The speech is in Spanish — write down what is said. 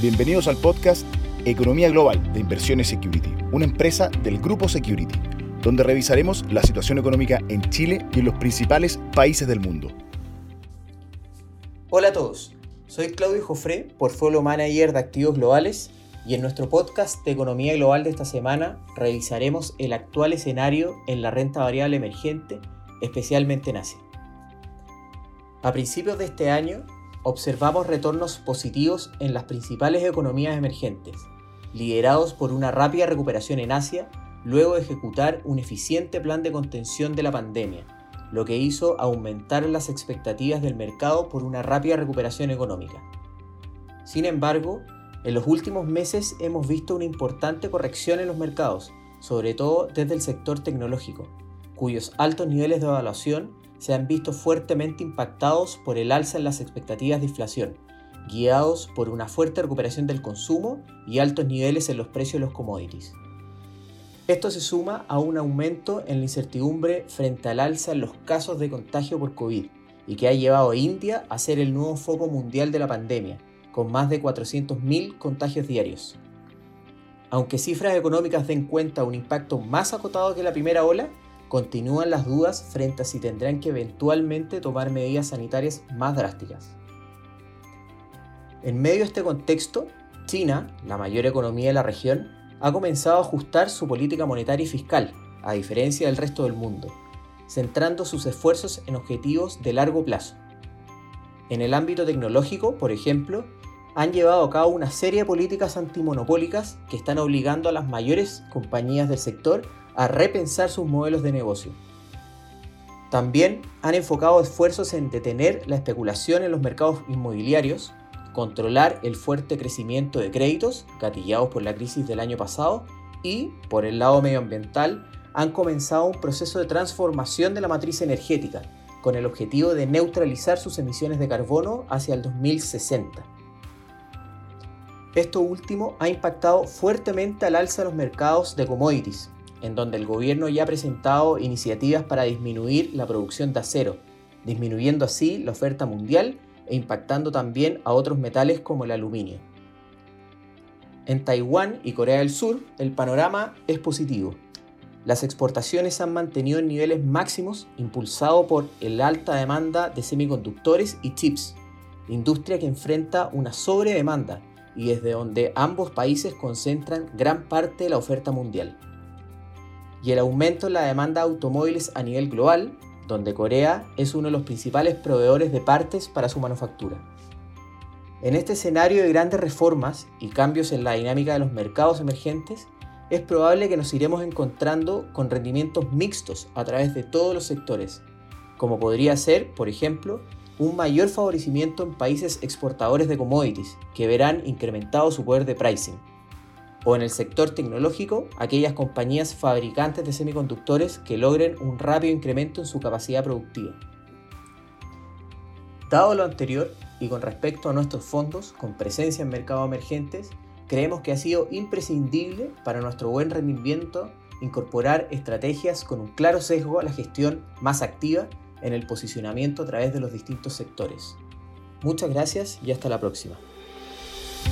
Bienvenidos al podcast Economía Global de Inversiones Security, una empresa del grupo Security, donde revisaremos la situación económica en Chile y en los principales países del mundo. Hola a todos, soy Claudio Jofré, Portfolio Manager de Activos Globales, y en nuestro podcast de Economía Global de esta semana revisaremos el actual escenario en la renta variable emergente, especialmente en Asia. A principios de este año, observamos retornos positivos en las principales economías emergentes, liderados por una rápida recuperación en Asia luego de ejecutar un eficiente plan de contención de la pandemia, lo que hizo aumentar las expectativas del mercado por una rápida recuperación económica. Sin embargo, en los últimos meses hemos visto una importante corrección en los mercados, sobre todo desde el sector tecnológico, cuyos altos niveles de evaluación se han visto fuertemente impactados por el alza en las expectativas de inflación, guiados por una fuerte recuperación del consumo y altos niveles en los precios de los commodities. Esto se suma a un aumento en la incertidumbre frente al alza en los casos de contagio por COVID y que ha llevado a India a ser el nuevo foco mundial de la pandemia, con más de 400.000 contagios diarios. Aunque cifras económicas den cuenta un impacto más acotado que la primera ola, continúan las dudas frente a si tendrán que eventualmente tomar medidas sanitarias más drásticas. En medio de este contexto, China, la mayor economía de la región, ha comenzado a ajustar su política monetaria y fiscal, a diferencia del resto del mundo, centrando sus esfuerzos en objetivos de largo plazo. En el ámbito tecnológico, por ejemplo, han llevado a cabo una serie de políticas antimonopólicas que están obligando a las mayores compañías del sector a repensar sus modelos de negocio. También han enfocado esfuerzos en detener la especulación en los mercados inmobiliarios, controlar el fuerte crecimiento de créditos gatillados por la crisis del año pasado y, por el lado medioambiental, han comenzado un proceso de transformación de la matriz energética con el objetivo de neutralizar sus emisiones de carbono hacia el 2060. Esto último ha impactado fuertemente al alza de los mercados de commodities, en donde el gobierno ya ha presentado iniciativas para disminuir la producción de acero, disminuyendo así la oferta mundial e impactando también a otros metales como el aluminio. En Taiwán y Corea del Sur el panorama es positivo. Las exportaciones han mantenido en niveles máximos impulsado por la alta demanda de semiconductores y chips, industria que enfrenta una sobredemanda y desde donde ambos países concentran gran parte de la oferta mundial y el aumento en la demanda de automóviles a nivel global, donde Corea es uno de los principales proveedores de partes para su manufactura. En este escenario de grandes reformas y cambios en la dinámica de los mercados emergentes, es probable que nos iremos encontrando con rendimientos mixtos a través de todos los sectores, como podría ser, por ejemplo, un mayor favorecimiento en países exportadores de commodities, que verán incrementado su poder de pricing, o en el sector tecnológico aquellas compañías fabricantes de semiconductores que logren un rápido incremento en su capacidad productiva. Dado lo anterior, y con respecto a nuestros fondos con presencia en mercados emergentes, creemos que ha sido imprescindible para nuestro buen rendimiento incorporar estrategias con un claro sesgo a la gestión más activa en el posicionamiento a través de los distintos sectores. Muchas gracias y hasta la próxima.